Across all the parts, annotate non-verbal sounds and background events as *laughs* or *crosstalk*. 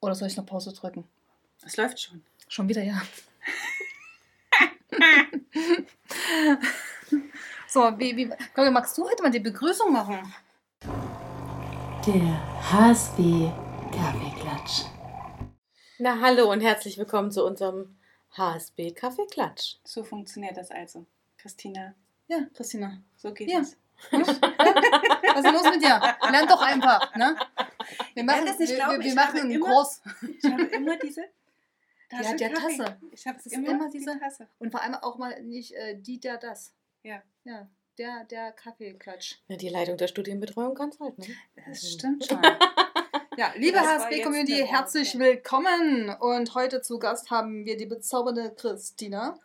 Oder soll ich noch Pause drücken? Es läuft schon. Schon wieder, ja. *laughs* so, wie, wie, Claudia, magst du heute mal die Begrüßung machen? Der HSB Kaffeeklatsch. Na, hallo und herzlich willkommen zu unserem HSB Kaffeeklatsch. So funktioniert das also. Christina, Ja, Christina. so geht Ja. es. *laughs* *laughs* Was ist los mit dir? Lern doch einfach, ne? Wir machen, das nicht wir, glauben, wir, wir ich machen habe einen immer- Kurs. Ich habe immer diese *laughs* Tasse Ja, der Kaffee. Tasse. Ich habe immer, immer die diese- Tasse. Und vor allem auch mal nicht äh, die, der, das. Ja. Ja, der, der Kaffeeklatsch. Ja, die Leitung der Studienbetreuung kann es halt, ne? Das stimmt schon. *laughs* Ja, liebe HSB-Community, herzlich willkommen. Und heute zu Gast haben wir die bezaubernde Christina.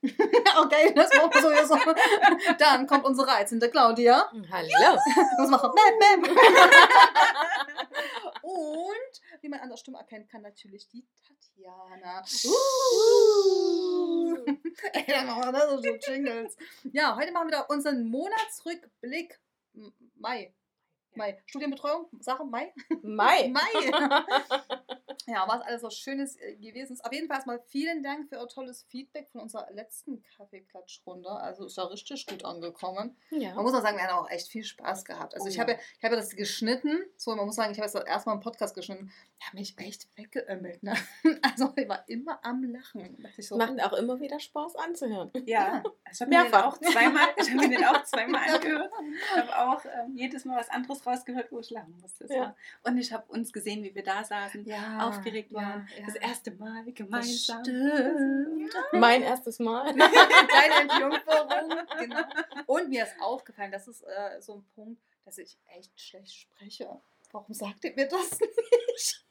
*laughs* okay, das machen wir sowieso. *laughs* Dann kommt unsere reizende Claudia. Hallo. Das macht Mem, Mem. Und, wie man an der Stimme erkennen kann, natürlich die Tatjana. Uh. *laughs* Ey, dann machen wir das so Jingles. Ja, heute machen wir wieder unseren Monatsrückblick. Mai. Mai. Studienbetreuung, Sache, Mai? Mai. *laughs* Mai. *laughs* Ja, was alles so Schönes äh, gewesen ist. Auf jeden Fall erstmal vielen Dank für euer tolles Feedback von unserer letzten Kaffeeklatschrunde. Also ist ja richtig gut angekommen. Man Ja. muss auch sagen, wir haben auch echt viel Spaß gehabt. Also Oh ich, ja. habe, ich habe das geschnitten. So, man muss sagen, ich habe das erstmal im Podcast geschnitten. Ich habe mich echt weggeömmelt. Ne? *laughs* Also ich war immer am Lachen. So, Macht auch immer wieder Spaß anzuhören. Ja, ich habe mir den auch zweimal, ich habe mir den auch zweimal angehört. Ich habe auch ähm, jedes Mal was anderes rausgehört, wo ich lachen musste. Ja. Und ich habe uns gesehen, wie wir da saßen, ja, aufgeregt waren. Das erste Mal gemeinsam. Mein erstes Mal. *laughs* Deine Entjungferung. Genau. Und mir ist aufgefallen, das ist äh, so ein Punkt, dass ich echt schlecht spreche. Warum sagt ihr mir das *laughs* nicht?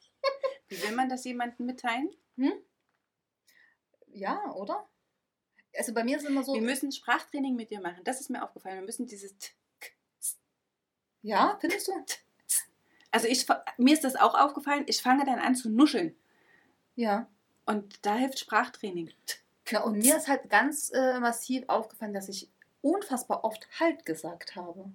Wie will man das jemandem mitteilen? Hm? Ja, oder? Also bei mir ist es immer so. Wir müssen Sprachtraining mit dir machen. Das ist mir aufgefallen. Wir müssen dieses T. ja, findest du? *laughs* Also ich, mir ist das auch aufgefallen. Ich fange dann an zu nuscheln. Ja. Und da hilft Sprachtraining. Na, und mir ist halt ganz äh, massiv aufgefallen, dass ich unfassbar oft halt gesagt habe.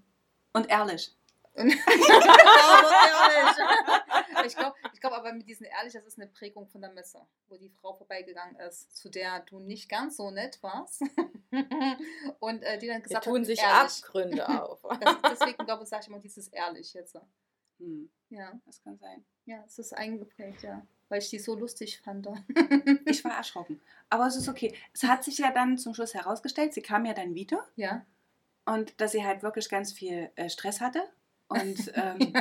Und ehrlich. Und- *laughs* aber ehrlich. Ich glaube ich glaub aber mit diesen ehrlich, das ist eine Prägung von der Messe, wo die Frau vorbeigegangen ist, zu der du nicht ganz so nett warst. *laughs* Und äh, die dann Wir gesagt tun hat, sich ehrlich. Abgründe *laughs* auf. Das, deswegen glaube ich, sage ich immer dieses ehrlich jetzt. Hm, Ja, das kann sein. ja, es ist eingeprägt, ja. Weil ich die so lustig fand. *laughs* Ich war erschrocken. Aber es ist okay. Es hat sich ja dann zum Schluss herausgestellt, sie kam ja dann wieder ja. und dass sie halt wirklich ganz viel äh, Stress hatte. Und *laughs* ähm,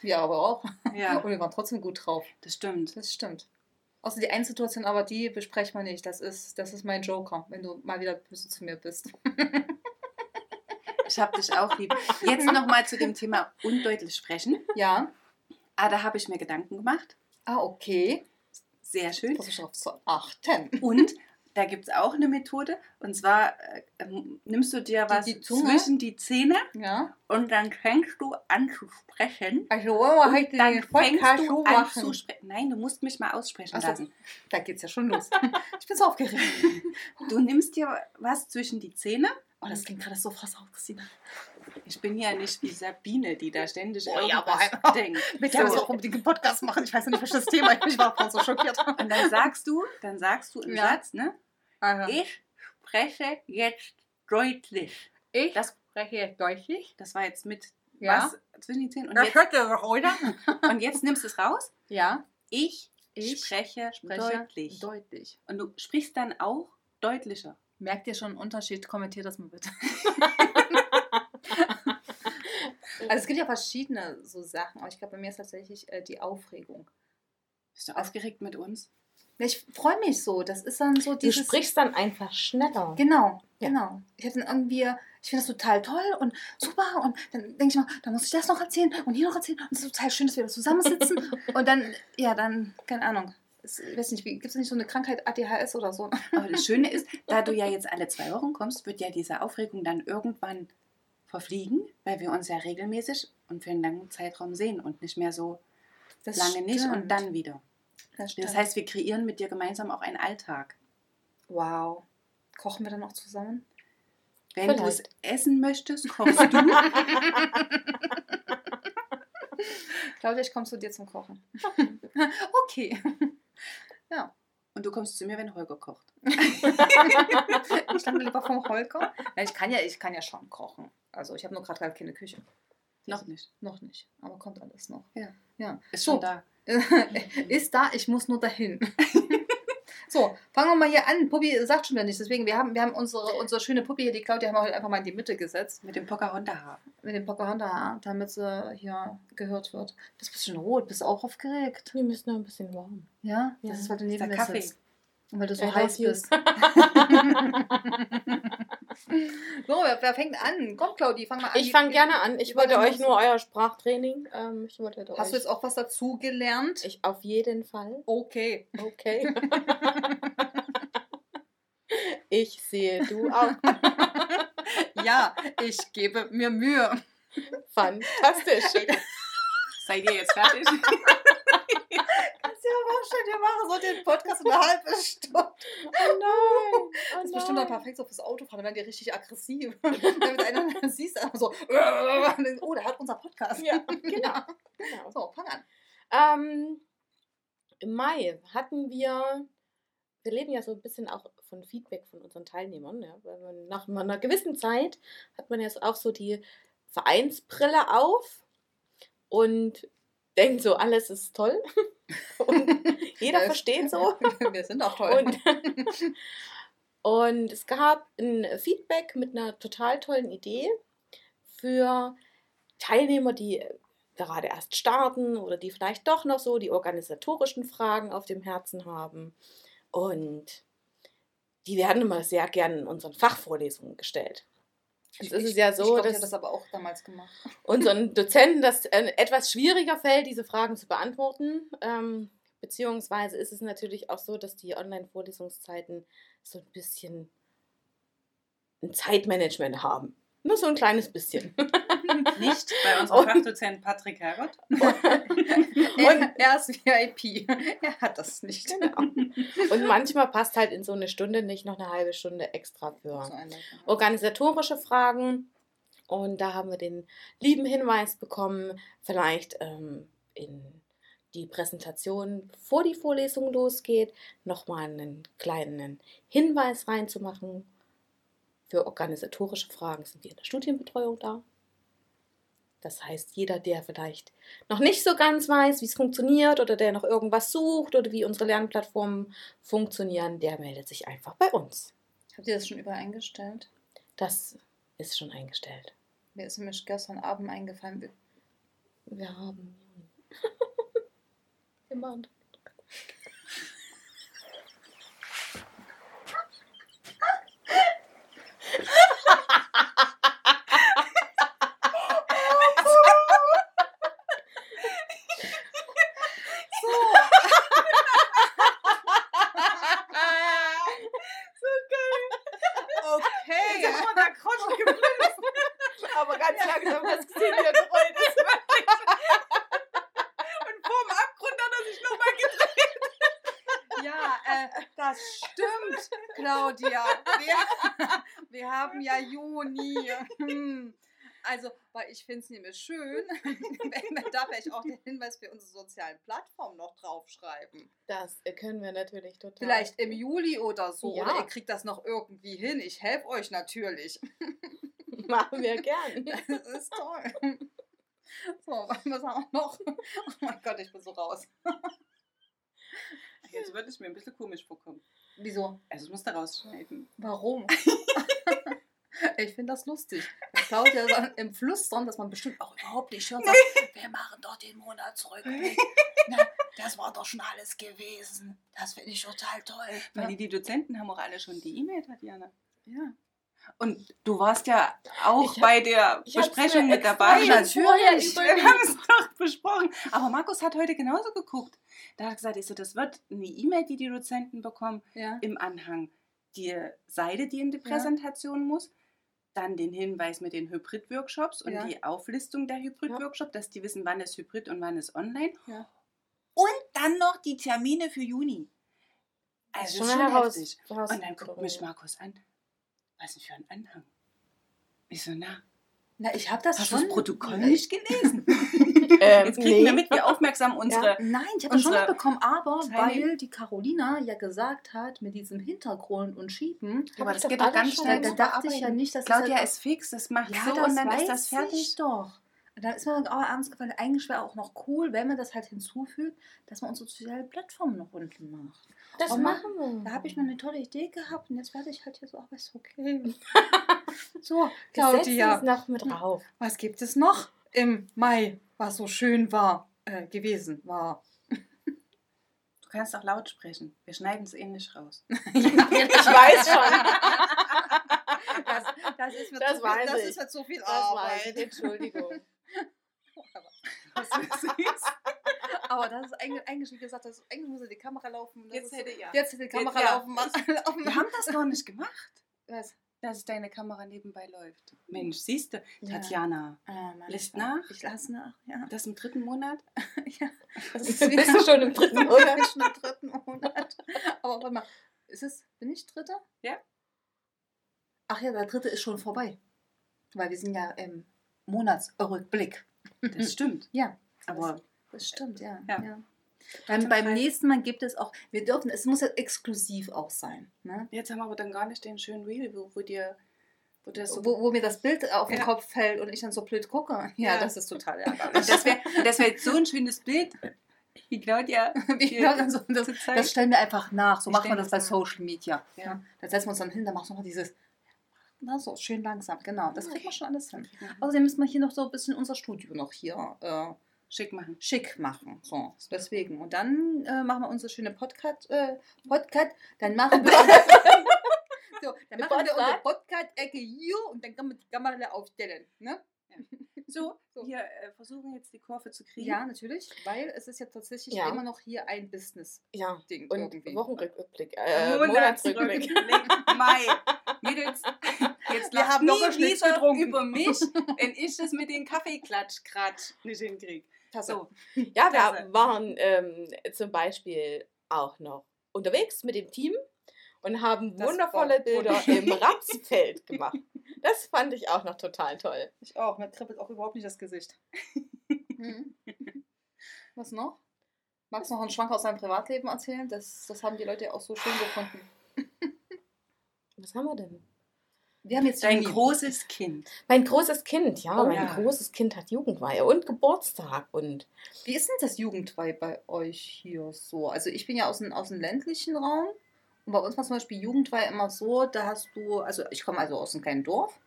Wir aber auch. ja, Und wir waren trotzdem gut drauf. das stimmt. Das stimmt. Außer die eine Situation, aber die besprechen wir nicht. Das ist, das ist mein Joker, wenn du mal wieder böse zu mir bist. Ich habe dich auch lieb. Jetzt nochmal zu dem Thema undeutlich sprechen. Ja. Ah, da habe ich mir Gedanken gemacht. Ah, okay. Sehr schön. Versuch darauf zu achten. Und da gibt es auch eine Methode. Und zwar äh, ähm, nimmst du dir was die Zunge? zwischen die Zähne Ja. und dann fängst du an zu sprechen. Also, wollen wir heute Dann den Podcast du an machen? zu sprechen. Nein, du musst mich mal aussprechen Ach so. lassen. Da geht's ja schon los. Ich bin so aufgeregt. *laughs* Du nimmst dir was zwischen die Zähne. Oh, das klingt gerade so auf, Christina. Ich bin ja nicht wie Sabine, die da ständig Oh ja, irgendwas aber- denkt. *laughs* Ich kann das So. auch unbedingt einen Podcast machen. Ich weiß ja nicht, welches Thema. Ich war so schockiert. Und dann sagst du, dann sagst du im Ja. Satz, ne? Aha. Ich spreche jetzt deutlich. Ich Das, spreche jetzt deutlich. das war jetzt mit Ja. was zwischen die Zähnen. Und Das jetzt, hört ihr doch, oder? *laughs* und jetzt nimmst du es raus. Ja. Ich, Ich spreche, Spreche deutlich. Deutlich. und du sprichst dann auch deutlicher. Merkt ihr schon einen Unterschied? Kommentiert das mal bitte. *laughs* also es gibt ja verschiedene so Sachen, aber ich glaube, bei mir ist tatsächlich äh, die Aufregung. Bist du aufgeregt mit uns? Ja, Ich freue mich so. Das ist dann so Du dieses. sprichst dann einfach schneller. Genau, Ja. genau. Ich hätte dann irgendwie, ich finde das total toll und super und dann denke ich mal, da muss ich das noch erzählen und hier noch erzählen und es ist total schön, dass wir da zusammensitzen *laughs* und dann, ja, dann, keine Ahnung. Es- Ich weiß nicht, gibt es nicht so eine Krankheit ADHS oder so? *laughs* Aber das Schöne ist, da du ja jetzt alle zwei Wochen kommst, wird ja diese Aufregung dann irgendwann verfliegen, weil wir uns ja regelmäßig und für einen langen Zeitraum sehen und nicht mehr so Das lange nicht und stimmt. dann wieder. Das, Das heißt, wir kreieren mit dir gemeinsam auch einen Alltag. wow. Kochen wir dann auch zusammen? Wenn du es essen möchtest, *laughs* kochst du. Claudia, ich komme zu dir zum Kochen. *laughs* okay. Und du kommst zu mir, wenn Holger kocht. *laughs* Ich stand lieber vom Holger. Nein, ich kann ja, ich kann ja schon kochen. Also ich habe nur gerade keine Küche. Noch nicht. Noch nicht. Aber kommt alles noch. Ja. Ja. Ist So. schon da. *laughs* Ist da, ich muss nur dahin. *laughs* so, fangen wir mal hier an. Puppi sagt schon wieder nichts. Deswegen, wir haben, wir haben unsere, unsere schöne Puppi hier, die Claudia, haben wir heute einfach mal in die Mitte gesetzt. Mit dem Pocahontas-Haar. Mit dem Pocahontas, damit sie hier gehört wird. Du bist ein bisschen rot, bist auch aufgeregt. Wir müssen noch ein bisschen warm. Ja? Ja. Das ist, weil du neben der mir Kaffee. sitzt. Und weil du so I heiß bist. *laughs* *laughs* so, wer, wer fängt an? Komm, Claudi, fang mal an. Ich fange gerne an. Ich wollte euch nur euer Sprachtraining. Ähm, ich wollte Hast du euch, jetzt auch was dazu gelernt? ich auf jeden Fall. Okay. Okay. *laughs* ich sehe du auch. *laughs* Ja, ich gebe mir Mühe. Fantastisch. Seid ihr jetzt fertig? Mal vorstellen, wir machen so den Podcast eine halbe Stunde. Oh nein. Oh Das ist bestimmt nein. perfekt so fürs Autofahren, dann werden die richtig aggressiv. *laughs* Damit einer dann siehst, einfach so, *laughs* oh, der hat unser Podcast. Ja, *laughs* genau. genau. So, fang an. Ähm, Im Mai hatten wir, wir leben ja so ein bisschen auch von Feedback von unseren Teilnehmern. Ja, weil man nach einer gewissen Zeit hat man jetzt auch so die Vereinsbrille auf und denkt so, alles ist toll. *laughs* Und jeder versteht so. *laughs* Wir sind auch toll. Und, *laughs* und es gab ein Feedback mit einer total tollen Idee für Teilnehmer, die gerade erst starten oder die vielleicht doch noch so die organisatorischen Fragen auf dem Herzen haben. Und die werden immer sehr gern in unseren Fachvorlesungen gestellt. Jetzt ist es ja ich so, glaub, ich dass habe das aber auch damals gemacht. *laughs* unseren Dozenten das äh, etwas schwieriger fällt, diese Fragen zu beantworten. Ähm, beziehungsweise ist es natürlich auch so, dass die Online-Vorlesungszeiten so ein bisschen ein Zeitmanagement haben. Nur so ein kleines bisschen. *laughs* Nicht bei *laughs* unserem Und- Fachdozent Patrick Hergott. *laughs* Und er ist VIP. Er hat das nicht. Genau. Und manchmal passt halt in so eine Stunde nicht noch eine halbe Stunde extra für So organisatorische Fragen. Und da haben wir den lieben Hinweis bekommen, vielleicht ähm, in die Präsentation, bevor die Vorlesung losgeht, nochmal einen kleinen Hinweis reinzumachen. Für organisatorische Fragen sind wir in der Studienbetreuung da. Das heißt, jeder, der vielleicht noch nicht so ganz weiß, wie es funktioniert oder der noch irgendwas sucht oder wie unsere Lernplattformen funktionieren, der meldet sich einfach bei uns. Habt ihr das schon überall eingestellt? Das ist schon eingestellt. Mir ist nämlich gestern Abend eingefallen. wir- Wir haben. Jemand. *laughs* Okay. Aber ganz langsam hast du gesehen, wie er gerollt ist. Und vorm Abgrund hat er sich nochmal gedreht. Ja, äh, das stimmt, Claudia. Wir, wir haben ja Juni. Hm. Also, weil ich finde es nämlich schön, *laughs* wenn wir da vielleicht auch den Hinweis für unsere sozialen Plattformen noch draufschreiben. Das können wir natürlich total. Vielleicht im Juli oder so. Ja. Oder ihr kriegt das noch irgendwie hin. Ich helfe euch natürlich. *laughs* Machen wir gern. *laughs* Das ist toll. So, was haben wir noch? Oh mein Gott, ich bin so raus. Jetzt würde es mir ein bisschen komisch vorkommen. Wieso? Also, ich muss da rausschneiden. Warum? Ich finde das lustig. Claudia sagt im Flüstern, dass man bestimmt auch überhaupt nicht hört, sagt, wir machen doch den Monatsrückblick. Na, das war doch schon alles gewesen. Das finde ich total toll. Weil die, die Dozenten haben auch alle schon die E-Mail, Tatjana. Ja. Und du warst ja auch hab- bei der Besprechung mit dabei. vorher Wir haben es doch besprochen. Aber Markus hat heute genauso geguckt. Da hat er gesagt, ich so, das wird eine E-Mail, die die Dozenten bekommen, Ja. im Anhang. Die Seite, die in die Ja. Präsentation muss. Dann den Hinweis mit den Hybrid-Workshops und Ja. die Auflistung der Hybrid-Workshops, dass die wissen, wann ist Hybrid und wann ist online. Ja. Und dann noch die Termine für Juni. Also ist ist schon schon Heraus- heftig. Herausforderung. Und dann guckt mich Markus an. Was denn für ein Anhang? Ich so, na, Na, ich habe das hast du schon. das Protokoll *laughs* nicht gelesen? *laughs* Ähm, Jetzt kriegen wir mit, wie aufmerksam unsere. Nein, ich habe das schon mitbekommen, aber Teilnehmer- weil die Carolina ja gesagt hat, mit diesem Hintergrund und Schieben, Aber Hab das geht doch ganz da, schnell. da dachte ich ja nicht, dass Claudia das ist fix, das macht ja, so das und dann weiß ist das fertig. Ich doch. Und dann ist mir auch abends gefallen, eigentlich wäre auch noch cool, wenn man das halt hinzufügt, dass man unsere soziale Plattform noch unten macht. Das Oh, machen wir. Da habe ich mal eine tolle Idee gehabt und jetzt werde ich halt hier so, aber ist okay. *laughs* so, Claudia, es noch mit drauf. was gibt es noch im Mai, was so schön war, äh, gewesen war? Du kannst auch laut sprechen. Wir schneiden es eh nicht raus. *laughs* *laughs* Ich weiß schon. Das, das ist mir, Das zu, viel, das ich. ist mir zu viel Arbeit. Entschuldigung. *laughs* Aber das ist eigentlich, eigentlich wie gesagt, das, eigentlich muss ja die Kamera laufen. Jetzt ist, hätte ja. jetzt hätte die Kamera ja. laufen. laufen. Wir haben das noch nicht gemacht, Was? Dass deine Kamera nebenbei läuft. Mensch, siehst du, Ja. Tatjana, Ah, Mann, Lässt nach? Ich lasse nach, ja. das im dritten Monat? *laughs* ja. Das ist *laughs* Bist du schon im *laughs* dritten Monat? Ich bin schon im dritten Monat. Aber warte mal, ist es, bin ich Dritter? Ja. Ach ja, der dritte ist schon vorbei. Weil wir sind ja im Monatsrückblick. Das stimmt. Ja, Aber das stimmt, ja. Ja. ja. Beim, beim nächsten Mal gibt es auch, wir dürfen, es muss ja exklusiv auch sein. Ne? jetzt haben wir aber dann gar nicht den schönen Reel, wo, wo dir wo so Wo, wo mir das Bild auf den Ja. Kopf fällt und ich dann so blöd gucke. Ja, Ja. das ist total *laughs* ärgerlich. das wäre das wär jetzt so ein schönes Bild, wie Claudia. *laughs* Wie wir dann so, das, das stellen wir einfach nach. So Wir machen wir das bei das nach. Social Media. Ja. Ja. Da setzen wir uns dann hin, da machst du noch dieses, na, so schön langsam. Genau, das kriegt man schon alles hin. Außerdem müssen wir hier noch so ein bisschen unser Studio noch hier äh, Schick machen. schick machen. So, deswegen. Und dann äh, machen wir unsere schöne Podcast, äh, Podcast, dann machen wir *laughs* *laughs* so, dann machen wir unsere Podcast-Ecke hier und dann kann man die Kamera aufstellen. Ne? So, *laughs* So. wir äh, versuchen jetzt die Kurve zu kriegen. Ja, natürlich, weil es ist ja tatsächlich Ja. immer noch hier ein Business-Ding Ja. Und irgendwie. Wochenrückblick. Äh, Monatsrückblick. Mai. Mädels, jetzt Wir haben nie noch nichts wieder getrunken. über mich, wenn ich es mit den Kaffeeklatsch-Kratsch nicht hinkriege. So. *laughs* Ja, wir Klasse. waren ähm, zum Beispiel auch noch unterwegs mit dem Team und haben Das wundervolle Bilder im *laughs* Rapsfeld gemacht. Das fand ich auch noch total toll. Ich auch, mir kribbelt auch überhaupt nicht das Gesicht. Mhm. *laughs* Was noch? Magst du noch einen Schwank aus deinem Privatleben erzählen? Das, das haben die Leute ja auch so schön gefunden. Was haben wir denn? Wir haben jetzt Dein großes Kind. Mein großes Kind, ja, Oh mein ja. großes Kind hat Jugendweihe und Geburtstag und Wie ist denn das Jugendweih bei euch hier so? Also ich bin ja aus dem, aus dem ländlichen Raum und bei uns war zum Beispiel Jugendweih immer so, da hast du, also ich komme also aus einem kleinen Dorf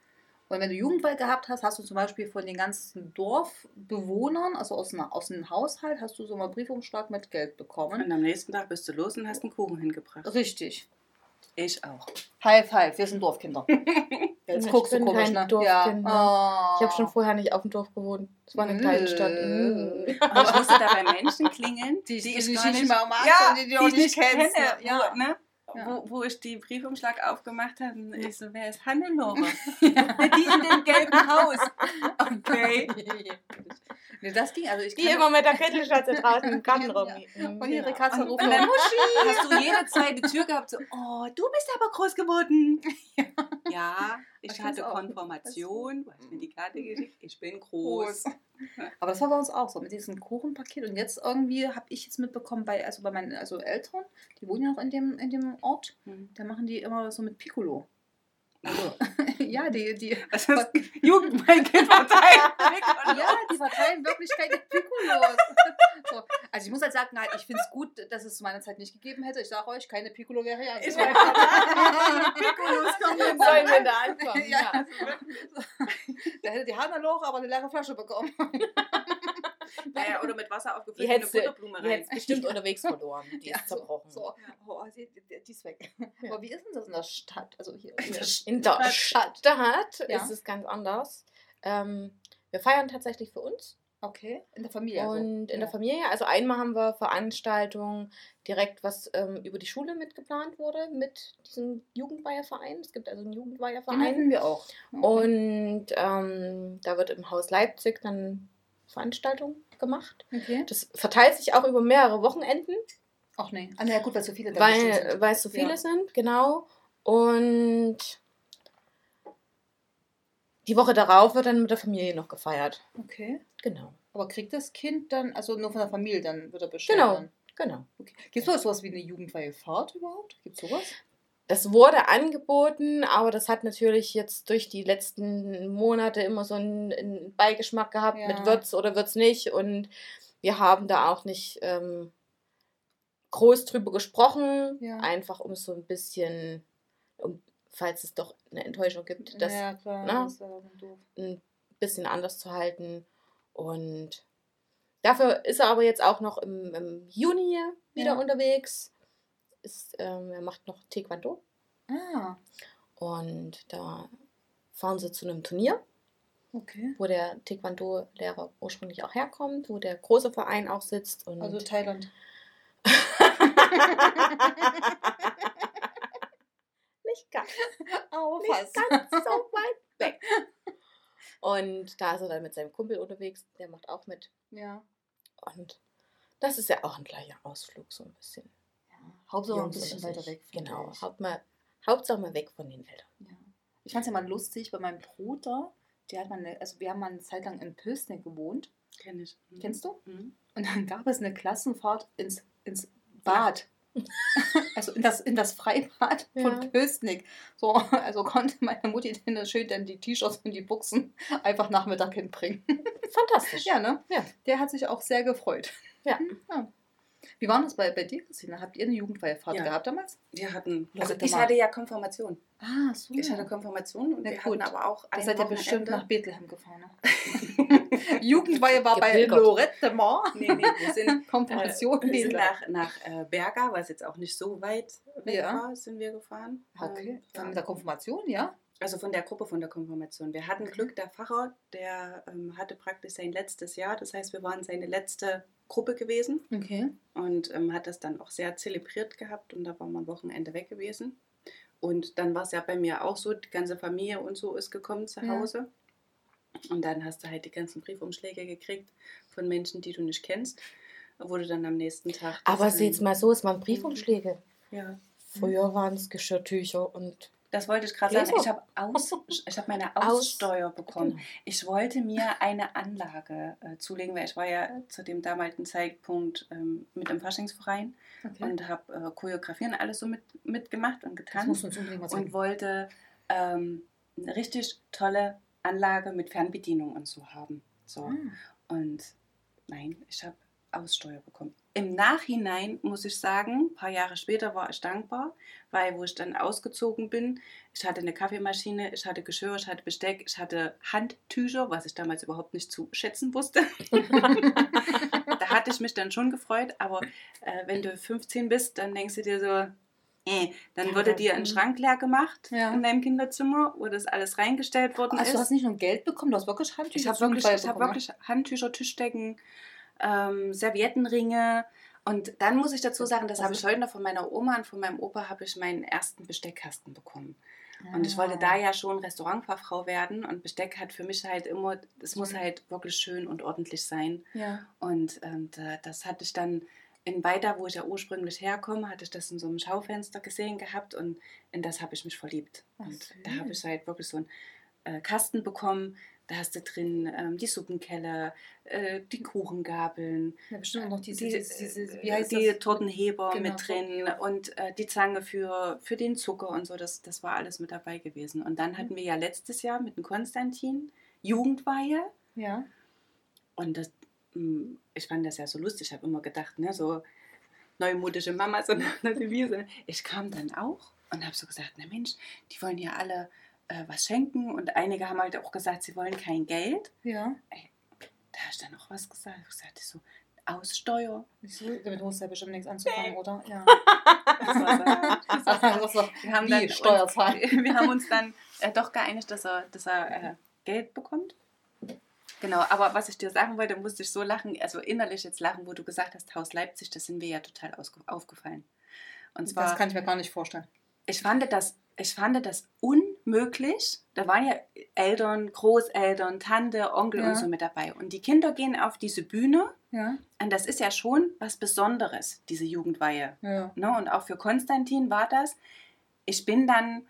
und wenn du Jugendweih gehabt hast, hast du zum Beispiel von den ganzen Dorfbewohnern, also aus, einer, aus einem Haushalt, hast du so mal Briefumschlag mit Geld bekommen. Und am nächsten Tag bist du los und hast einen Kuchen hingebracht. Richtig. Ich auch. High five, wir sind Dorfkinder. *laughs* Jetzt Ich guckst du bin komisch, kein ne? Dorfkind, Ja. ich habe schon vorher nicht auf dem Dorf gewohnt. Es war eine kleine Stadt. Mm. Aber ich musste da bei Menschen klingeln, Die, die, ich die, gar ich nicht mehr mag, ja, und die, die, auch ich nicht kennst. kenne, ne? Ja. ne? Ja. Wo, wo ich die Briefumschlag aufgemacht habe, und ich so, wer ist Hannelore? *laughs* Die in dem gelben Haus. Okay. *laughs* nee, das ging, also ich Die immer mit der Kittelschatze draußen im Garten rum. Ja. Mm, Und ihre genau. Katze Und, ruft und dann hast du jede zweite Tür gehabt, so, oh, du bist aber groß geworden. *laughs* Ja, ich Ich hatte. Konfirmation, du hast mir die Karte geschickt, ich bin groß. groß. Aber das war bei uns auch so, mit diesem Kuchenpaket. Und jetzt irgendwie habe ich jetzt mitbekommen, bei, also bei meinen also Eltern, die wohnen ja noch in dem, in dem Ort, Hm. da machen die immer so mit Piccolo. Also, *laughs* ja, die, die, Was ist *laughs* Jugendbeikind *laughs* verteilt? ja, die verteilen wirklich keine Piccolos. So, also ich muss halt sagen, nein, ich finde es gut, dass es zu meiner Zeit nicht gegeben hätte. Ich sage euch, keine Piccolo wäre ja. Ich sagen, Piccolos kommen Sollen wir da anfangen? Ja. Ja. Da hätte die Hannelore aber eine leere Flasche bekommen. Naja, oder mit Wasser Die aufgefüllt und eine Butterblume die rein. hättest bestimmt unterwegs verloren. Die *laughs* Ja, ist zerbrochen. So, oh, die, die, die ist weg. Ja. Aber wie ist denn das in der Stadt? Also hier. In der Stadt. *laughs* In der Stadt Ja. ist es ganz anders. Ähm, wir feiern tatsächlich für uns Okay, in der Familie. also. und in ja. der Familie. Also einmal haben wir Veranstaltungen direkt, was ähm, über die Schule mitgeplant wurde mit diesem Jugendweiherverein. Es gibt also einen Den Jugendweiherverein. hatten wir auch. Und ähm, da wird im Haus Leipzig dann Veranstaltung gemacht. Okay. Das verteilt sich auch über mehrere Wochenenden, Ach nee. Ah, na ja, gut, weil so viele da bestimmt weil, sind. weil es so viele Ja. sind, genau. Und die Woche darauf wird dann mit der Familie noch gefeiert. Okay. Genau. Aber kriegt das Kind dann, also nur von der Familie, dann wird er bestellt? Genau, genau. Okay. Gibt es sowas wie eine jugendfreie Fahrt überhaupt? Gibt es sowas? Das wurde angeboten, aber das hat natürlich jetzt durch die letzten Monate immer so einen, einen Beigeschmack gehabt Ja. mit wird's oder wird's nicht. Und wir haben da auch nicht ähm, groß drüber gesprochen, Ja. einfach um so ein bisschen, um, falls es doch eine Enttäuschung gibt, das ja, klar. na? Das ein bisschen anders zu halten. Und dafür ist er aber jetzt auch noch im, im Juni wieder unterwegs. Ist, ähm, er macht noch Taekwondo. Ah, Und da fahren sie zu einem Turnier, okay. wo der Taekwondo-Lehrer ursprünglich auch herkommt, wo der große Verein auch sitzt. Und Also Thailand. *laughs* nicht ganz, Oh, nicht ganz so weit *laughs* weg. Und da ist er dann mit seinem Kumpel unterwegs, der macht auch mit. Ja. Und das ist ja auch ein gleicher Ausflug, so ein bisschen. Hauptsache ein bisschen weiter weg. Genau. Haupt mal, Hauptsache mal weg von den Eltern. Ja. Ich fand es ja mal lustig bei meinem Bruder. Der hat mal eine, also wir haben mal eine Zeit lang in Pösneck gewohnt. Kenn ich. Mhm. Kennst du? Mhm. Und dann gab es eine Klassenfahrt ins, ins Bad. *laughs* Also in das, in das Freibad Ja. von Pösneck. So, also konnte meine Mutti dann da schön dann die T-Shirts und die Buchsen einfach Nachmittag hinbringen. Fantastisch. Ja, ne? Ja. Der hat sich auch sehr gefreut. Ja. ja. Wie war das bei, bei dir, Christina? Habt ihr eine Jugendweihfahrt Ja. gehabt damals? Wir hatten, Also ich hatte ja Konfirmation. Ah, so. Ich hatte Konfirmation und Na wir gut. hatten aber auch Da ein seid ihr bestimmt nach Bethlehem gefahren. Ne? *laughs* Jugendweihe war bei. Lorette Mar. Nee, nee, wir sind, *laughs* Konfirmation äh, wir sind nach, nach äh, Berga, was jetzt auch nicht so weit weg Ja. war, sind wir gefahren. Okay. Von ja. der Konfirmation, ja? Also von der Gruppe von der Konfirmation. Wir hatten Glück, der Pfarrer, der ähm, hatte praktisch sein letztes Jahr. Das heißt, wir waren seine letzte Gruppe gewesen Okay. und ähm, hat das dann auch sehr zelebriert gehabt und da waren wir am Wochenende weg gewesen. Und dann war es ja bei mir auch so, die ganze Familie und so ist gekommen zu Ja. Hause. Und dann hast du halt die ganzen Briefumschläge gekriegt von Menschen, die du nicht kennst. Wurde dann am nächsten Tag. Aber seht's mal so, es waren Briefumschläge. Ja, Früher waren es Geschirrtücher und das wollte ich gerade sagen. Ich habe aus, ich hab meine *laughs* Aus- Aussteuer bekommen. Genau. Ich wollte mir eine Anlage äh, zulegen, weil ich war ja zu dem damaligen Zeitpunkt ähm, mit im Faschingsverein okay. und habe äh, Choreografien alles so mit, mitgemacht und getanzt und wollte ähm, eine richtig tolle Anlage mit Fernbedienung und so haben. So. Ah. Und nein, ich habe Aussteuer bekommen. Im Nachhinein muss ich sagen, ein paar Jahre später war ich dankbar, weil wo ich dann ausgezogen bin, ich hatte eine Kaffeemaschine, ich hatte Geschirr, ich hatte Besteck, ich hatte Handtücher, was ich damals überhaupt nicht zu schätzen wusste. *laughs* da hatte ich mich dann schon gefreut, aber äh, wenn du 15 bist, dann denkst du dir so, äh, dann Ja, wurde dir ein Schrank leer gemacht Ja. in deinem Kinderzimmer, wo das alles reingestellt worden Also ist. du hast nicht nur Geld bekommen, du hast wirklich Handtücher Ich habe wirklich, ich hab bekommen, wirklich Handtücher, Tischdecken, ähm, Serviettenringe. Und dann muss ich dazu sagen, das habe ich heute noch von meiner Oma und von meinem Opa habe ich meinen ersten Besteckkasten bekommen. Und ich wollte da Ah. ja schon Restaurantfachfrau werden und Besteck hat für mich halt immer, es muss halt wirklich schön und ordentlich sein. Ja. Und ähm, da, das hatte ich dann in Weida, wo ich ja ursprünglich herkomme, hatte ich das in so einem Schaufenster gesehen gehabt und in das habe ich mich verliebt. Ach, und da habe ich halt wirklich so einen äh, Kasten bekommen. Da hast du drin ähm, die Suppenkelle, äh, die Kuchengabeln, ja, bestimmt noch diese, die, diese, diese, wie äh, heißt die das? Tortenheber Genau, mit drin und äh, die Zange für, für den Zucker und so. Das, das war alles mit dabei gewesen. Und Mhm. dann hatten wir ja letztes Jahr mit dem Konstantin Jugendweihe. Ja. Und das, mh, ich fand das ja so lustig. Ich habe immer gedacht, ne, so neumodische Mamas und *laughs* eine Devise. Ich kam dann auch und habe so gesagt, na Mensch, die wollen ja alle äh, was schenken. Und einige haben halt auch gesagt, sie wollen kein Geld. Ja. Da habe ich dann noch was gesagt. Ich sagte so, Aussteuer. Damit muss ja bestimmt nichts anzufangen, oder? Ja. *laughs* Das war so- Wir haben dann Steuer uns, zahlen? wir haben uns dann äh, doch geeinigt, dass er, dass er äh, Geld bekommt. Genau, aber was ich dir sagen wollte, musste ich so lachen, also innerlich jetzt lachen, wo du gesagt hast, Haus Leipzig, das sind mir ja total aufgefallen. Und zwar, das kann ich mir gar nicht vorstellen. ich fand das, ich fand das unmöglich. Da waren ja Eltern, Großeltern, Tante, Onkel Ja. und so mit dabei. Und die Kinder gehen auf diese Bühne Ja. und das ist ja schon was Besonderes, diese Jugendweihe. Ja. Ne? Und auch für Konstantin war das, ich bin dann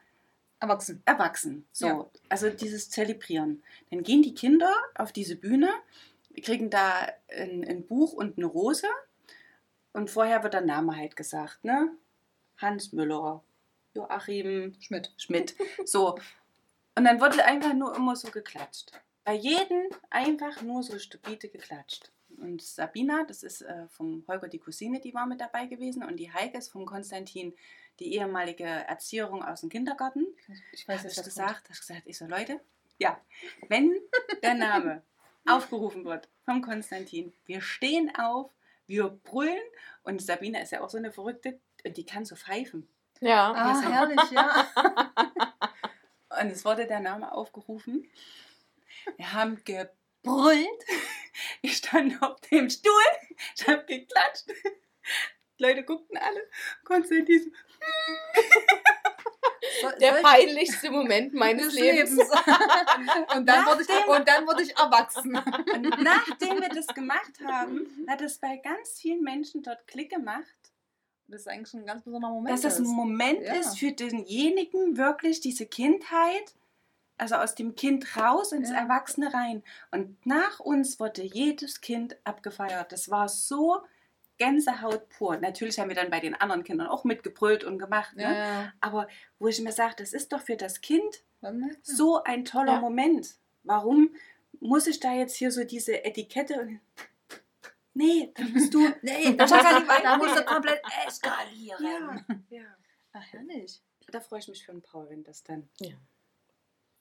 Erwachsen. erwachsen. So, also dieses Zelebrieren. Dann gehen die Kinder auf diese Bühne, kriegen da ein, ein Buch und eine Rose und vorher wird der Name halt gesagt, ne? Hans Müller, Joachim Schmidt. Schmidt. So. Und dann wurde einfach nur immer so geklatscht. Bei jedem einfach nur so stupide geklatscht. Und Sabina, das ist äh, vom Holger die Cousine, die war mit dabei gewesen. Und die Heike ist vom Konstantin, die ehemalige Erzieherin aus dem Kindergarten. Ich Weiß was gesagt, hast gesagt, ich so, Leute, ja, wenn der Name aufgerufen wird vom Konstantin, wir stehen auf, wir brüllen und Sabina ist ja auch so eine Verrückte und die kann so pfeifen. Ja. Ah, herrlich, ja. *laughs* Und es wurde der Name aufgerufen. Wir haben gebrüllt. Ich stand auf dem Stuhl. Ich habe geklatscht. Die Leute guckten alle. Konstantin *laughs* so, Der peinlichste Moment meines Lebens. Lebens. und, dann wurde ich, und dann wurde ich erwachsen. Und nachdem wir das gemacht haben, hat es bei ganz vielen Menschen dort Klick gemacht, Das ist eigentlich schon ein ganz besonderer Moment. dass das ein ist. Moment Ja. ist für denjenigen wirklich diese Kindheit, also aus dem Kind raus ins Ja. Erwachsene rein. Und nach uns wurde jedes Kind abgefeiert. Das war so Gänsehaut pur. Natürlich haben wir dann bei den anderen Kindern auch mitgebrüllt und gemacht. Ne? Ja. Aber wo ich mir sage, das ist doch für das Kind Dann- so ein toller. Moment. Warum muss ich da jetzt hier so diese Etikette und Nee, dann bist du. Nee, da, *laughs* da- da musst du komplett eskalieren. Ja. ja. Ach, herrlich. Da freue ich mich für den Paul, wenn das dann.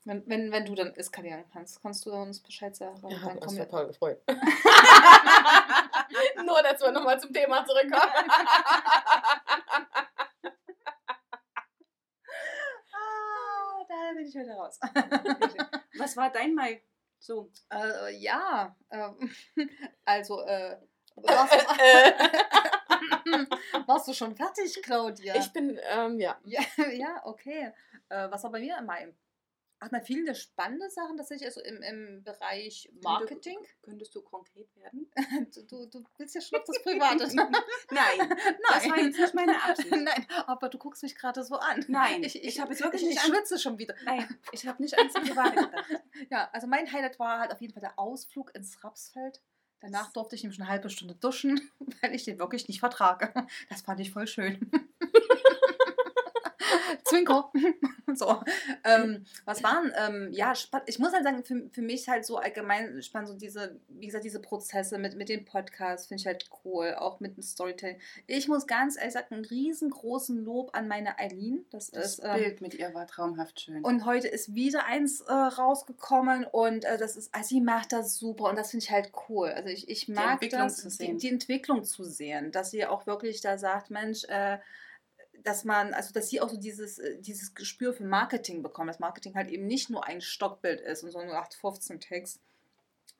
Wenn, wenn, wenn du dann eskalieren kannst, kannst du uns Bescheid sagen. Ja, dann das kommen wir. toll gefreut. *laughs* Nur, dass wir nochmal zum Thema zurückkommen. *laughs* Ah, da bin ich wieder raus. Was war dein Mai? So. äh, ja, ähm, also, äh, warst, *laughs* warst du schon fertig, Claudia? ich bin, ähm, ja. Ja, *laughs* ja okay. Äh, was war bei mir im Mai? Ach, na, viele spannende Sachen tatsächlich, also im, im Bereich Marketing. Könntest du konkret werden? *laughs* Du, du, du willst ja schon auf das Private. Nein, das war jetzt nicht meine Absicht. Nein, aber du guckst mich gerade so an. Nein, ich, ich, ich habe jetzt wirklich ich, nicht ich schwitze schon wieder. Nein, ich habe nicht ans Private gedacht. Ja, also mein Highlight war halt auf jeden Fall der Ausflug ins Rapsfeld. Danach durfte ich nämlich eine halbe Stunde duschen, *laughs* weil ich den wirklich nicht vertrage. Das fand ich voll schön. *laughs* Zwinker. *laughs* so. Ähm, was waren? Ähm, ja, spannend. Ich muss halt sagen, für, für mich halt so allgemein spannend, so diese, wie gesagt, diese Prozesse mit, mit den Podcasts finde ich halt cool, auch mit dem Storytelling. Ich muss ganz ehrlich sagen, einen riesengroßen Lob an meine Eileen. Das, Das ist. Ähm, Bild mit ihr war traumhaft schön. und heute ist wieder eins äh, rausgekommen und äh, das ist, also sie macht das super und das finde ich halt cool. Also ich, ich mag Entwicklung das, zu die, sehen. die Entwicklung zu sehen, dass sie auch wirklich da sagt, Mensch, äh, dass man, also dass sie auch so dieses, äh, dieses Gespür für Marketing bekommt, dass Marketing halt eben nicht nur ein Stockbild ist und so ein 815 Text.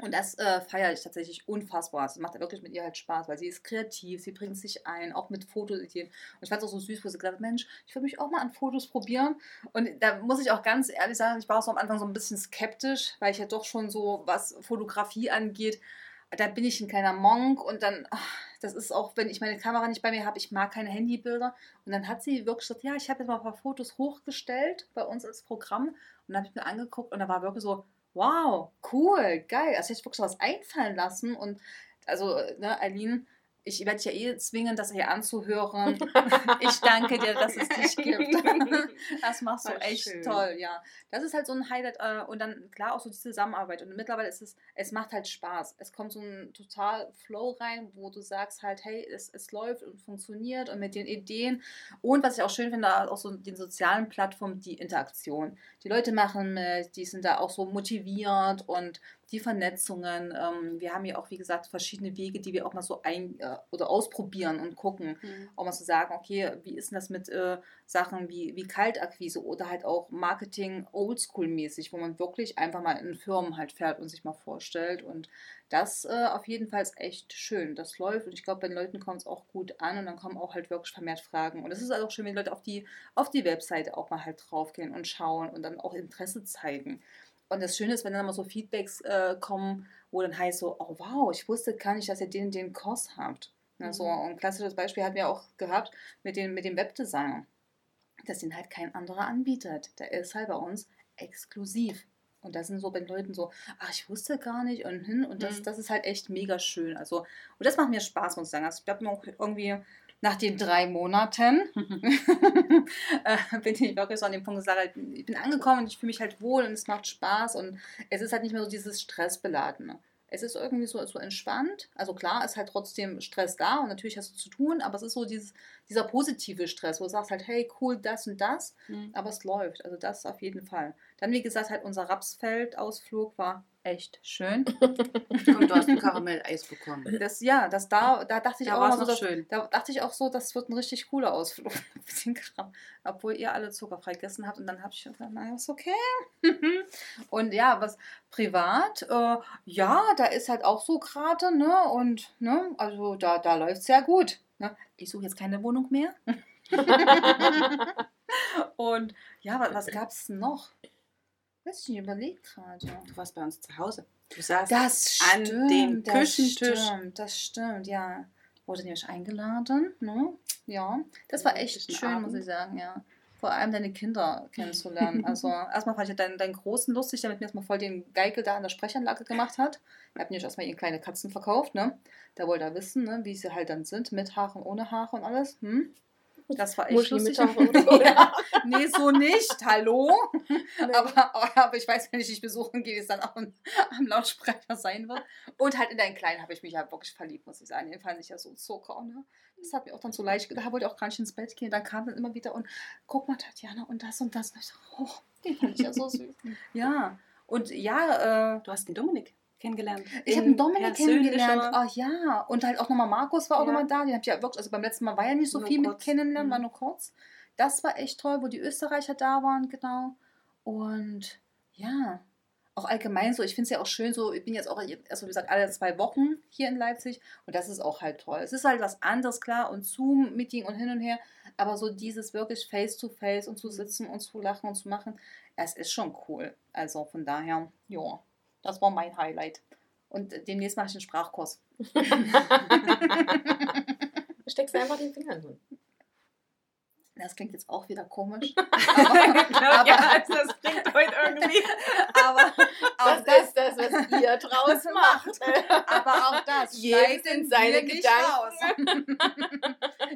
Und das äh, feiere ich tatsächlich unfassbar. Also, macht wirklich mit ihr halt Spaß, weil sie ist kreativ, sie bringt sich ein, auch mit Fotoideen. Und ich fand es auch so süß, wo sie gesagt hat, Mensch, ich würde mich auch mal an Fotos probieren. Und da muss ich auch ganz ehrlich sagen, ich war auch so am Anfang so ein bisschen skeptisch, weil ich ja doch schon so, was Fotografie angeht, da bin ich ein kleiner Monk und dann, ach, das ist auch, wenn ich meine Kamera nicht bei mir habe, ich mag keine Handybilder. Und dann hat sie wirklich gesagt, ja, ich habe jetzt mal ein paar Fotos hochgestellt bei uns als Programm. Und dann habe ich mir angeguckt und da war wirklich so, wow, cool, geil. Also ich wirklich was einfallen lassen. Und also, ne, Eileen, ich werde dich ja eh zwingen, das hier anzuhören. *laughs* ich danke dir, dass es dich gibt. *laughs* das machst du Voll echt schön. toll, ja. Das ist halt so ein Highlight. Äh, und dann, klar, auch so die Zusammenarbeit. Und mittlerweile ist es, es macht halt Spaß. Es kommt so ein total Flow rein, wo du sagst halt, hey, es, es läuft und funktioniert und mit den Ideen. Und was ich auch schön finde, auch so den sozialen Plattformen, die Interaktion. Die Leute machen mit, die sind da auch so motiviert und die Vernetzungen. Ähm, wir haben ja auch, wie gesagt, verschiedene Wege, die wir auch mal so ein- äh, oder ausprobieren und gucken Mhm. auch mal zu sagen, okay, wie ist denn das mit äh, Sachen wie, wie Kaltakquise oder halt auch Marketing oldschool-mäßig, wo man wirklich einfach mal in Firmen halt fährt und sich mal vorstellt. Und das äh, auf jeden Fall ist echt schön. Das läuft und ich glaube, bei den Leuten kommt es auch gut an und dann kommen auch halt wirklich vermehrt Fragen. Und es ist halt auch schön, wenn die Leute auf die, auf die Webseite auch mal halt draufgehen und schauen und dann auch Interesse zeigen. Und das Schöne ist, wenn dann mal so Feedbacks äh, kommen, wo dann heißt so, oh wow, ich wusste gar nicht, dass ihr den, den Kurs habt. Ne, so, Mhm. und ein klassisches Beispiel hatten wir auch gehabt mit, den, mit dem Webdesigner. Dass den halt kein anderer anbietet. Der ist halt bei uns exklusiv. Und da sind so bei den Leuten so, ach, ich wusste gar nicht und hin. Und das, Mhm. das ist halt echt mega schön. Also, und das macht mir Spaß, muss ich sagen. Also ich glaube auch irgendwie nach den drei Monaten *laughs* äh, bin ich wirklich so an dem Punkt gesagt, ich bin angekommen und ich fühle mich halt wohl und es macht Spaß und es ist halt nicht mehr so dieses Stressbeladene. Es ist irgendwie so, so entspannt. Also klar, ist halt trotzdem Stress da und natürlich hast du zu tun, aber es ist so dieses, dieser positive Stress, wo du sagst halt, hey, cool, das und das, Mhm. aber es läuft. Also das auf jeden Fall. Dann, wie gesagt, halt unser Rapsfeld-Ausflug war echt schön. *laughs* Und du hast ein Karamelleis bekommen. Das, ja, das da, da dachte ich Da auch war es immer so, dass, schön. da dachte ich auch so, das wird ein richtig cooler Ausflug. *laughs* Obwohl ihr alle zuckerfrei gegessen habt. Und dann habe ich gesagt, na, ist okay. *laughs* und ja, was privat, äh, ja, da ist halt auch so gerade, ne? Und, ne, also da, da läuft es sehr gut. Ne? Ich suche jetzt keine Wohnung mehr. und ja, was, was gab es noch? Weiß ich nicht, überlegt gerade. Du warst bei uns zu Hause. Du saßt Das an stimmt, dem das Küchentisch. Stimmt, das stimmt, ja. Wurde nämlich eingeladen, ne? Ja, das war echt schön, muss Abend. ich sagen, ja. Vor allem deine Kinder kennenzulernen. *laughs* Also erstmal fand ich deinen, deinen Großen lustig, der mit mir erstmal voll den Geikel da an der Sprechanlage gemacht hat. Er hat nämlich erstmal ihnen kleine Katzen verkauft, ne? Der wollte da wissen, ne, wie sie halt dann sind, mit Haare und ohne Haare und alles. Hm? Das war echt Muschi lustig. mit Haare oder ja, *laughs* nee, so nicht. Hallo? Nee. Aber, aber ich weiß, wenn ich dich besuchen gehe, wie es dann auch am, am Lautsprecher sein wird. Und halt in deinen Kleinen habe ich mich ja wirklich verliebt, muss ich sagen. Den fand ich ja so Zucker. Ne? Das hat mir auch dann so leicht Da wollte ich auch gar nicht ins Bett gehen. Dann kam dann immer wieder und guck mal, Tatjana, und das und das. Und ich so, oh, den fand ich ja so *laughs* süß. ja. Und ja, äh, Du hast den Dominik kennengelernt. ich habe In einen Dominik kennengelernt. Oh ja. Und halt auch nochmal Markus war auch Ja. immer da. Den habe ich ja wirklich, also beim letzten Mal war ja nicht so Nur viel mit kurz. kennenlernen, war Mhm. nur kurz. Das war echt toll, wo die Österreicher da waren, genau. Und ja, auch allgemein so, ich finde es ja auch schön, so, ich bin jetzt auch, also wie gesagt, alle zwei Wochen hier in Leipzig und das ist auch halt toll. Es ist halt was anderes, klar, und Zoom-Meeting und hin und her, aber so dieses wirklich Face-to-Face und zu sitzen und zu lachen und zu machen, es ist schon cool. Also von daher, ja, das war mein Highlight. Und demnächst mache ich einen Sprachkurs. *laughs* Steckst du einfach den Finger in den Mund. Das klingt jetzt auch wieder komisch. *laughs* aber, ja, das bringt heute irgendwie. aber *laughs* auch Das, das, ist das, was ihr draus macht. aber auch das Jedes schneiden sind seine Gedanken. raus.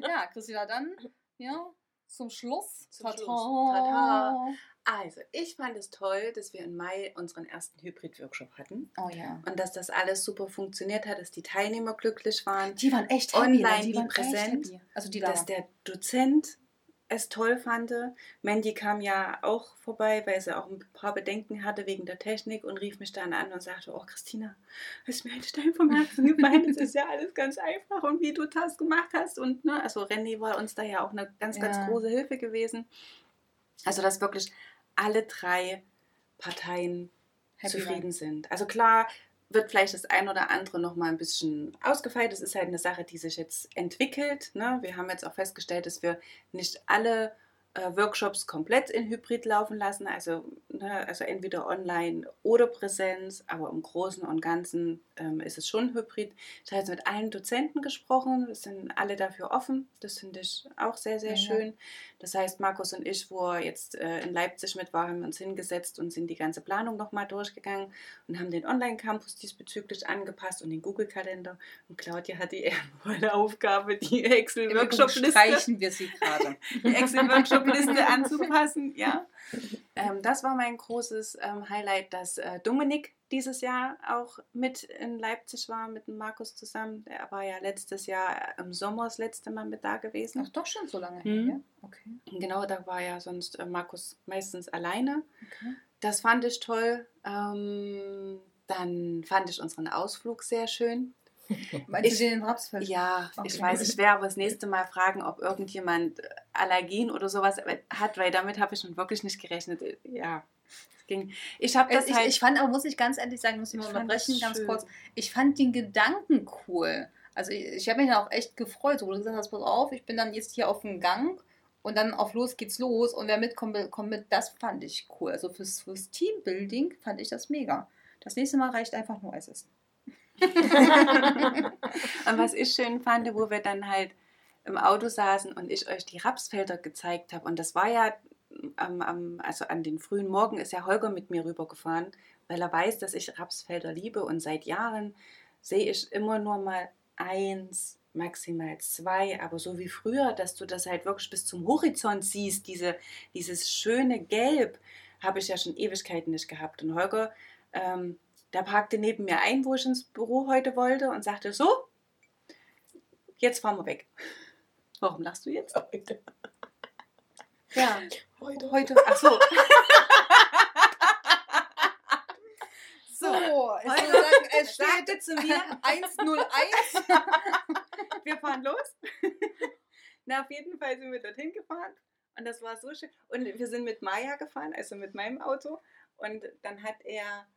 ja, Christina, dann ja, zum Schluss. Zum Tata. Schluss. Tata. Also, ich fand es toll, dass wir im Mai unseren ersten Hybrid-Workshop hatten Oh ja. und dass das alles super funktioniert hat, dass die Teilnehmer glücklich waren, Die waren echt happy. Online ne? die wie waren präsent. Also die dass da. der Dozent es toll fand. Mandy kam ja auch vorbei, weil sie auch ein paar Bedenken hatte wegen der Technik und rief mich dann an und sagte, oh Christina, ist mir ein Stein vom Herzen gefallen, das ist ja alles ganz einfach und wie du das gemacht hast. Und ne, also René war uns da ja auch eine ganz, ganz Ja. große Hilfe gewesen. Also dass wirklich alle drei Parteien Happy zufrieden sind. Also klar wird vielleicht das ein oder andere noch mal ein bisschen ausgefeilt. Das ist halt eine Sache, die sich jetzt entwickelt. Ne? Wir haben jetzt auch festgestellt, dass wir nicht alle Workshops komplett in Hybrid laufen lassen, also, ne, also entweder online oder Präsenz, aber im Großen und Ganzen ähm, ist es schon Hybrid. Ich habe jetzt mit allen Dozenten gesprochen, es sind alle dafür offen. Das finde ich auch sehr, sehr Ja, ja. schön. Das heißt, Markus und ich, wo er jetzt äh, in Leipzig mit war, haben wir uns hingesetzt und sind die ganze Planung nochmal durchgegangen und haben den Online-Campus diesbezüglich angepasst und den Google-Kalender. Und Claudia hat die *laughs* ehrenvolle Aufgabe, die Excel-Workshop-Liste streichen wir sie gerade. *laughs* die Excel-Workshop-Liste anzupassen. Ja. Ähm, das war mein großes ähm, Highlight, dass äh, Dominik dieses Jahr auch mit in Leipzig war, mit Markus zusammen. Der war ja letztes Jahr äh, im Sommer das letzte Mal mit da gewesen. Ach, doch schon so lange Mhm. her, ja? Okay. Genau, da war ja sonst äh, Markus meistens alleine. okay. Das fand ich toll. Ähm, dann fand ich unseren Ausflug sehr schön. *laughs* Meinst Ich- du den Rapsfeld? Ja, Okay. ich weiß, ich werde aber das nächste Mal fragen, ob irgendjemand Allergien oder sowas hat, weil damit habe ich schon wirklich nicht gerechnet. Ja, es ging. Ich habe das Äh, ich, halt. ich fand, aber muss ich ganz ehrlich sagen, muss ich mal unterbrechen, ganz schön. kurz. Ich fand den Gedanken cool. Also ich, ich habe mich dann auch echt gefreut, so wo du gesagt hast, pass auf, ich bin dann jetzt hier auf dem Gang und dann auf los geht's los und wer mitkommt, kommt mit. Das fand ich cool. Also fürs, fürs Teambuilding fand ich das mega. Das nächste Mal reicht einfach nur Eis essen. Und was ich schön fand, wo wir dann halt im Auto saßen und ich euch die Rapsfelder gezeigt habe. Und das war ja am, am, also an den frühen Morgen ist ja Holger mit mir rübergefahren, weil er weiß, dass ich Rapsfelder liebe und seit Jahren sehe ich immer nur mal eins, maximal zwei, aber so wie früher, dass du das halt wirklich bis zum Horizont siehst, diese, dieses schöne Gelb, habe ich ja schon Ewigkeiten nicht gehabt. Und Holger, ähm, der parkte neben mir ein, wo ich ins Büro heute wollte und sagte, so, jetzt fahren wir weg. *laughs* Warum lachst du jetzt? Heute. Ja, Heute. heute. *laughs* Ach so. So, Heute würde sagen, es steht zu mir, 101. *laughs* wir fahren los. Na, auf jeden Fall sind wir dorthin gefahren und das war so schön. Und wir sind mit Maya gefahren, also mit meinem Auto. Und dann hat er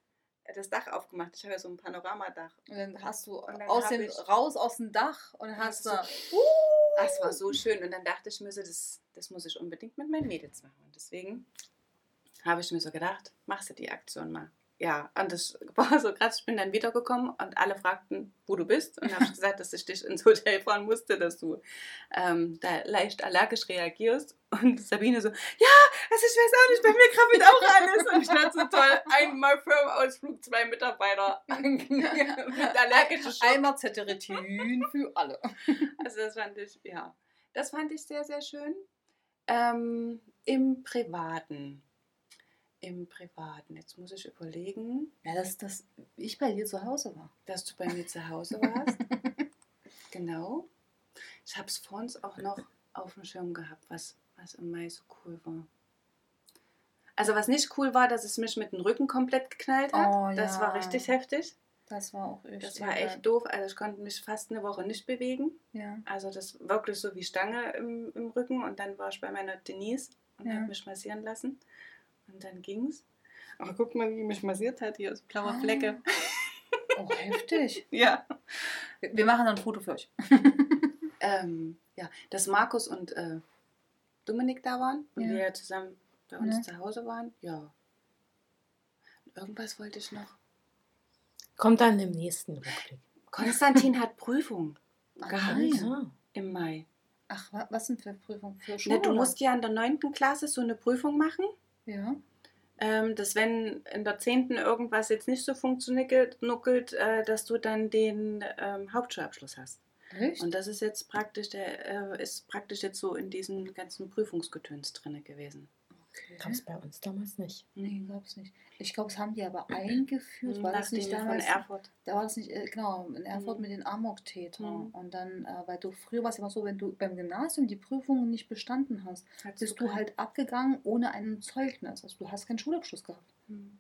das Dach aufgemacht. Ich habe ja so ein Panoramadach. Und dann hast du dann aus ich- raus aus dem Dach und dann hast du. so- Ach, es war so schön. Und dann dachte ich mir so, das, das muss ich unbedingt mit meinen Mädels machen. Und deswegen habe ich mir so gedacht, machst du die Aktion mal. Ja, und das *laughs* war so krass. Ich bin dann wiedergekommen und alle fragten, wo du bist. Und habe *laughs* gesagt, dass ich dich ins Hotel fahren musste, dass du ähm, da leicht allergisch reagierst. Und Sabine so, ja, also ich weiß auch nicht, bei mir krabbelt auch alles. Und ich dachte so toll, einmal Firmenausflug, zwei Mitarbeiter *laughs* mit allergischen Schock. Einmal Zeteritin für alle. Also das fand ich, ja, das fand ich sehr, sehr schön. Ähm, Im Privaten. Im Privaten. Jetzt muss ich überlegen, Ja, dass, dass ich bei dir zu Hause war. dass du bei mir zu Hause warst. *laughs* genau. Ich habe es vor uns auch noch auf dem Schirm gehabt, was, was im Mai so cool war. Also was nicht cool war, dass es mich mit dem Rücken komplett geknallt hat. Oh, das ja. war richtig heftig. Das war auch echt. Das war echt doof. Also ich konnte mich fast eine Woche nicht bewegen. Ja. Also das wirklich so wie Stange im, im Rücken und dann war ich bei meiner Denise und Ja. habe mich massieren lassen und dann ging's. Aber guck mal, wie mich massiert hat, hier ist blaue Flecke. Oh, heftig. *laughs* Ja. Wir machen dann ein Foto für euch. *laughs* Ähm, ja, dass Markus und äh, Dominik da waren und Ja. wir ja zusammen bei uns Ja. zu Hause waren. Ja. Irgendwas wollte ich noch. Kommt dann im nächsten Rückblick. Konstantin hat Prüfung Ach, gehabt nein. Ja. im Mai. Ach, wa- was sind für Prüfungen? Für Na, Schule? du oder? musst ja in der 9. Klasse so eine Prüfung machen. Ja. ähm, dass wenn in der 10. irgendwas jetzt nicht so funktioniert, nuckelt, äh, dass du dann den ähm, Hauptschulabschluss hast. Echt? Und das ist jetzt praktisch, der äh, ist praktisch jetzt so in diesem ganzen Prüfungsgetöns drin gewesen. Gab es bei uns damals nicht. Nee, gab's nicht. Ich glaube, es haben die aber eingeführt. War Nach das nicht von damals? Erfurt. Da war das nicht, äh, genau, in Erfurt Mhm. mit den Amok-Tätern. Mhm. Und dann, äh, weil du früher war es immer so, wenn du beim Gymnasium die Prüfungen nicht bestanden hast, Hattest bist du halt abgegangen ohne ein Zeugnis. Also du hast keinen Schulabschluss gehabt. Hm.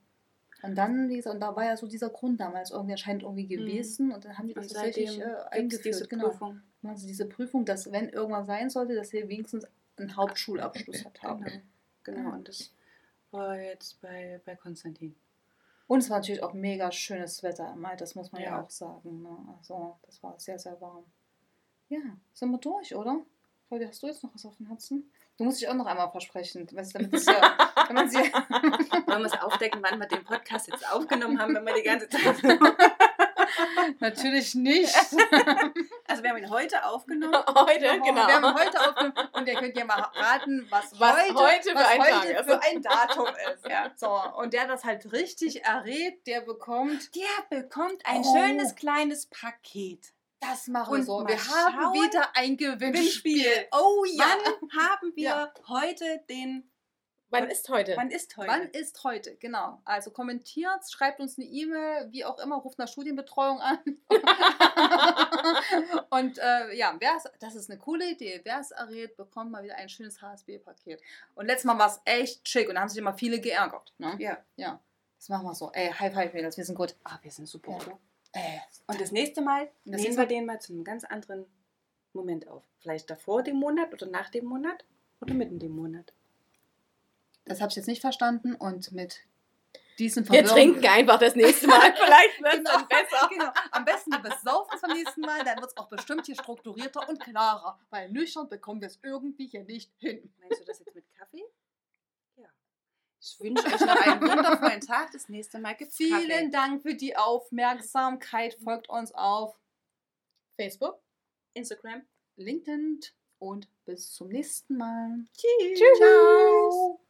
Und dann, wie gesagt, und da war ja so dieser Grund damals irgendwie anscheinend irgendwie gewesen und dann haben die das Und tatsächlich seitdem äh, eingeführt. diese genau. Prüfung. Also diese Prüfung, dass wenn irgendwas sein sollte, dass wir wenigstens einen Hauptschulabschluss *laughs* hat haben. Genau, genau. Ja. Und das war jetzt bei, bei Konstantin. Und es war natürlich auch mega schönes Wetter im Mai, das muss man ja, Ja. auch sagen. Ne? Also, das war sehr, sehr warm. Ja, sind wir durch, oder? Claudia, hast du jetzt noch was auf dem Herzen? Du musst dich auch noch einmal versprechen, weißt damit es ja, *laughs* wenn man sie, wir es aufdecken, wann wir den Podcast jetzt aufgenommen haben, wenn wir die ganze Zeit. *laughs* *laughs* Natürlich nicht. Also wir haben ihn heute aufgenommen. *laughs* Heute, Wir genau. haben heute aufgenommen und ihr könnt ja mal raten, was, Was heute, heute für was ein heute Tag für ein Datum ist. Ja. So, und der das halt richtig errät, der bekommt, Der bekommt ein Oh. schönes kleines Paket. das machen wir so. Wir haben wieder ein Gewinnspiel. Gewinnspiel. Oh ja. Wann haben wir Ja. heute den. Wann ist heute? Wann ist heute? Wann ist heute? Genau. Also kommentiert, schreibt uns eine E-Mail, wie auch immer, ruft nach Studienbetreuung an. *laughs* Und äh, ja, wer's, das ist eine coole Idee. Wer es errät, bekommt mal wieder ein schönes HSB-Paket. Und letztes Mal war es echt schick und da haben sich immer viele geärgert. Ne? Ja. Ja. Das machen wir so. Ey, High Five, Mädels, wir sind gut. Ah, wir sind super, Ja. Ey. Und das nächste Mal das nehmen wir den mal zu einem ganz anderen Moment auf. Vielleicht davor dem Monat oder nach dem Monat oder mitten dem Monat. Das habe ich jetzt nicht verstanden und mit diesem Wir Verwirrung- trinken einfach das nächste Mal. *laughs* Vielleicht wird es Genau. dann besser. Genau. Am besten wir besaufen es beim nächsten Mal, dann wird es auch bestimmt hier strukturierter und klarer. Weil nüchtern bekommen wir es irgendwie hier nicht hin. Meinst du das jetzt mit Kaffee? Ja. Ich wünsche euch noch einen *laughs* wundervollen Tag. Das nächste Mal gibt es Vielen Kaffee. Dank für die Aufmerksamkeit. Folgt uns auf Facebook? Instagram. LinkedIn und bis zum nächsten Mal. Tschüss. Ciao.